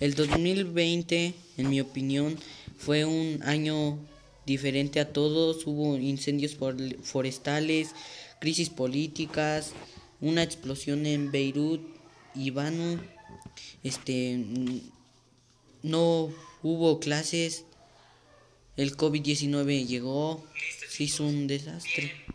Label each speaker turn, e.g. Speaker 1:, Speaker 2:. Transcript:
Speaker 1: El 2020, en mi opinión, fue un año diferente a todos. Hubo incendios forestales, crisis políticas, una explosión en Beirut y Banu. Este no hubo clases. El COVID-19 llegó, se hizo un desastre.